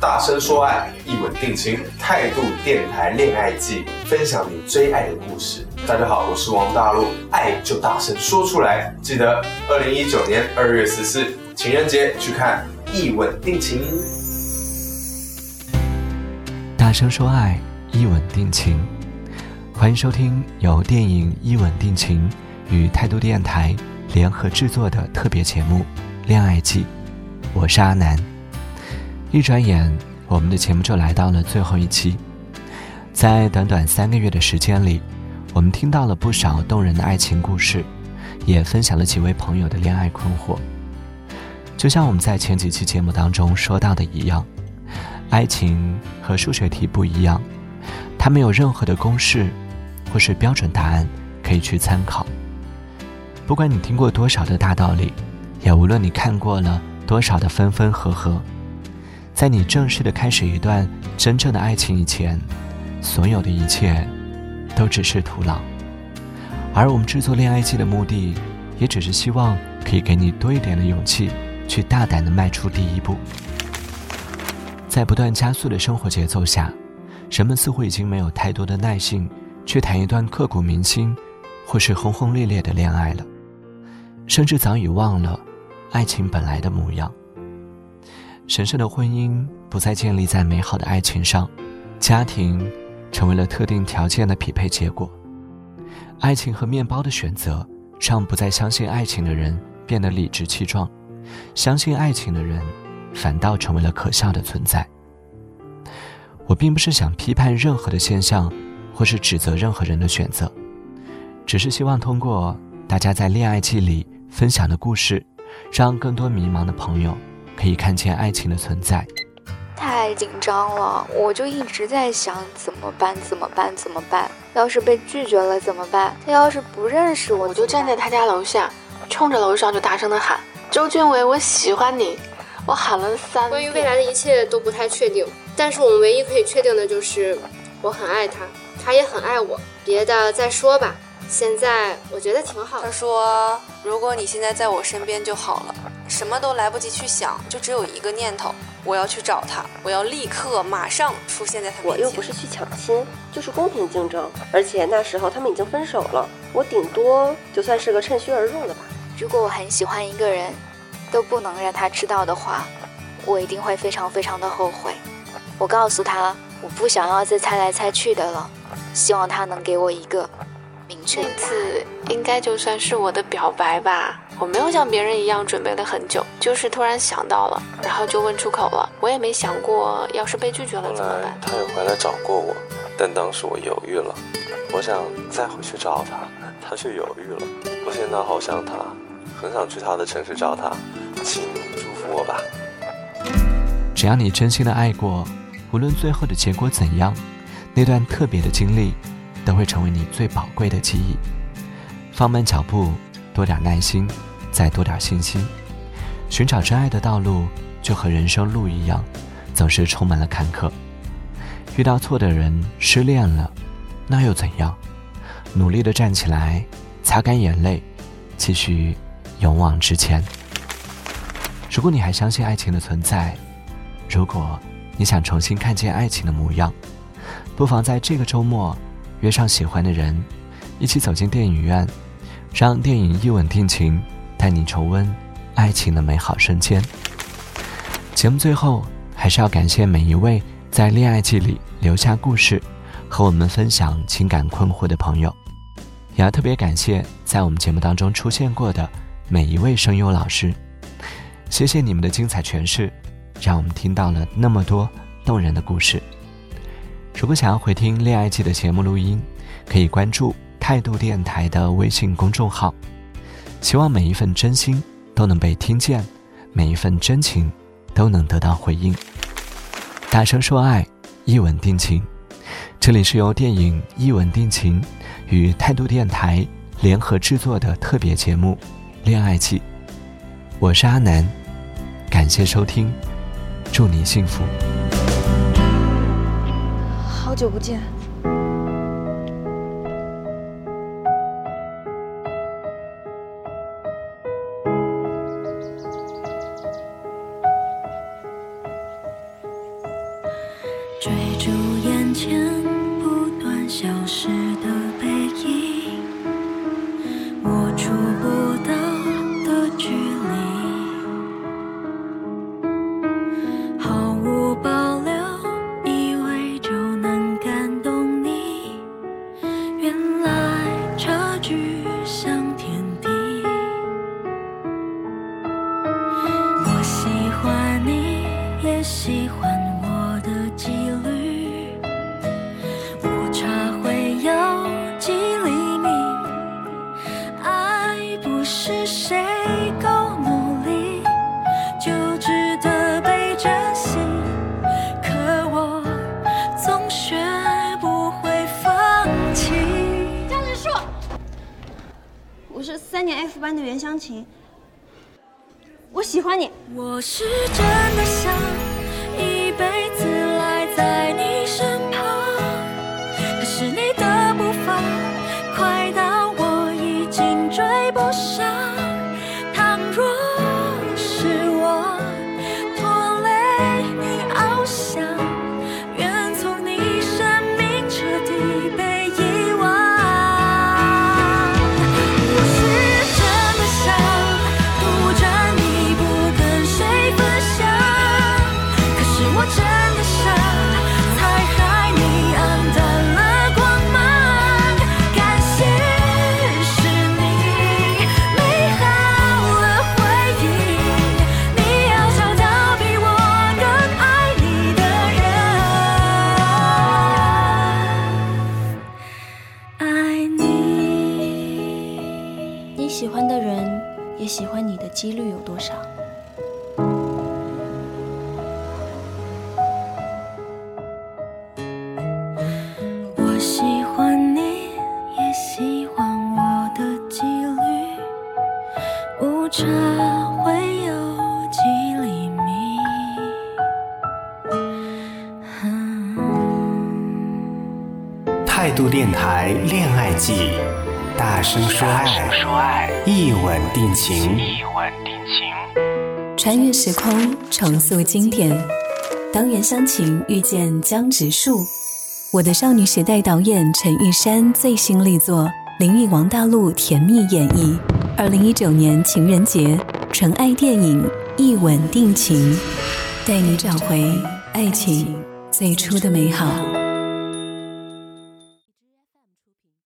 大声说爱，一吻定情，态度电台恋爱季，分享你追爱的故事。大家好，我是王大陆，爱就大声说出来。记得二零一九年二月十四情人节去看《一吻定情》。大声说爱，一吻定情。欢迎收听由电影《一吻定情》与态度电台联合制作的特别节目《恋爱季》，我是阿南。一转眼，我们的节目就来到了最后一期。在短短三个月的时间里，我们听到了不少动人的爱情故事，也分享了几位朋友的恋爱困惑。就像我们在前几期节目当中说到的一样，爱情和数学题不一样，它没有任何的公式。或是标准答案可以去参考。不管你听过多少的大道理，也无论你看过了多少的分分合合，在你正式的开始一段真正的爱情以前，所有的一切都只是徒劳。而我们制作恋爱季的目的，也只是希望可以给你多一点的勇气，去大胆的迈出第一步。在不断加速的生活节奏下，人们似乎已经没有太多的耐性。去谈一段刻骨铭心，或是轰轰烈烈的恋爱了，甚至早已忘了爱情本来的模样。神圣的婚姻不再建立在美好的爱情上，家庭成为了特定条件的匹配结果。爱情和面包的选择，让不再相信爱情的人变得理直气壮，相信爱情的人反倒成为了可笑的存在。我并不是想批判任何的现象。或是指责任何人的选择，只是希望通过大家在恋爱季里分享的故事，让更多迷茫的朋友可以看见爱情的存在。太紧张了，我就一直在想怎么办？怎么办？怎么办？要是被拒绝了怎么办？他要是不认识我，我就站在他家楼下，冲着楼上就大声的喊：“周俊伟，我喜欢你！”我喊了三。关于未来的一切都不太确定，但是我们唯一可以确定的就是我很爱他。他也很爱我，别的再说吧。现在我觉得挺好。他说：“如果你现在在我身边就好了，什么都来不及去想，就只有一个念头：我要去找他，我要立刻马上出现在他面前。”我又不是去抢亲，就是公平竞争。而且那时候他们已经分手了，我顶多就算是个趁虚而入了吧。如果我很喜欢一个人，都不能让他知道的话，我一定会非常非常的后悔。我告诉他，我不想要再猜来猜去的了。希望他能给我一个明确。那次应该就算是我的表白吧，我没有像别人一样准备了很久，就是突然想到了，然后就问出口了。我也没想过，要是被拒绝了怎么办。他也回来找过我，但当时我犹豫了。我想再回去找他，他却犹豫了。我现在好想他，很想去他的城市找他，请祝福我吧。只要你真心的爱过，无论最后的结果怎样。那段特别的经历，都会成为你最宝贵的记忆。放慢脚步，多点耐心，再多点信心。寻找真爱的道路，就和人生路一样，总是充满了坎坷。遇到错的人，失恋了，那又怎样？努力的站起来，擦干眼泪，继续勇往直前。如果你还相信爱情的存在，如果你想重新看见爱情的模样。不妨在这个周末约上喜欢的人，一起走进电影院，让电影一吻定情，带你重温爱情的美好瞬间。节目最后还是要感谢每一位在恋爱季里留下故事和我们分享情感困惑的朋友，也要特别感谢在我们节目当中出现过的每一位声优老师，谢谢你们的精彩诠释，让我们听到了那么多动人的故事。如果想要回听《恋爱季》的节目录音，可以关注态度电台的微信公众号。希望每一份真心都能被听见，每一份真情都能得到回应。大声说爱，一吻定情。这里是由电影《一吻定情》与态度电台联合制作的特别节目《恋爱季》。我是阿南，感谢收听，祝你幸福。好久不见。追逐眼前不断消失的是三年 F 班的袁湘琴，我喜欢你。我是真的想一辈子赖在你身旁，可是你的步伐快到我已经追不上。你喜欢的人也喜欢你的几率有多少？我喜欢你，也喜欢我的几率，误差会有几厘米。态度电台恋爱季，大声说爱，一吻定情。一吻定情穿越时空，重塑经典。当袁湘琴遇见江直树，我的少女时代导演陈玉珊最新力作，林与王大陆甜蜜演绎。二零一九年情人节，纯爱电影《一吻定情》，带你找回爱情最初的美好。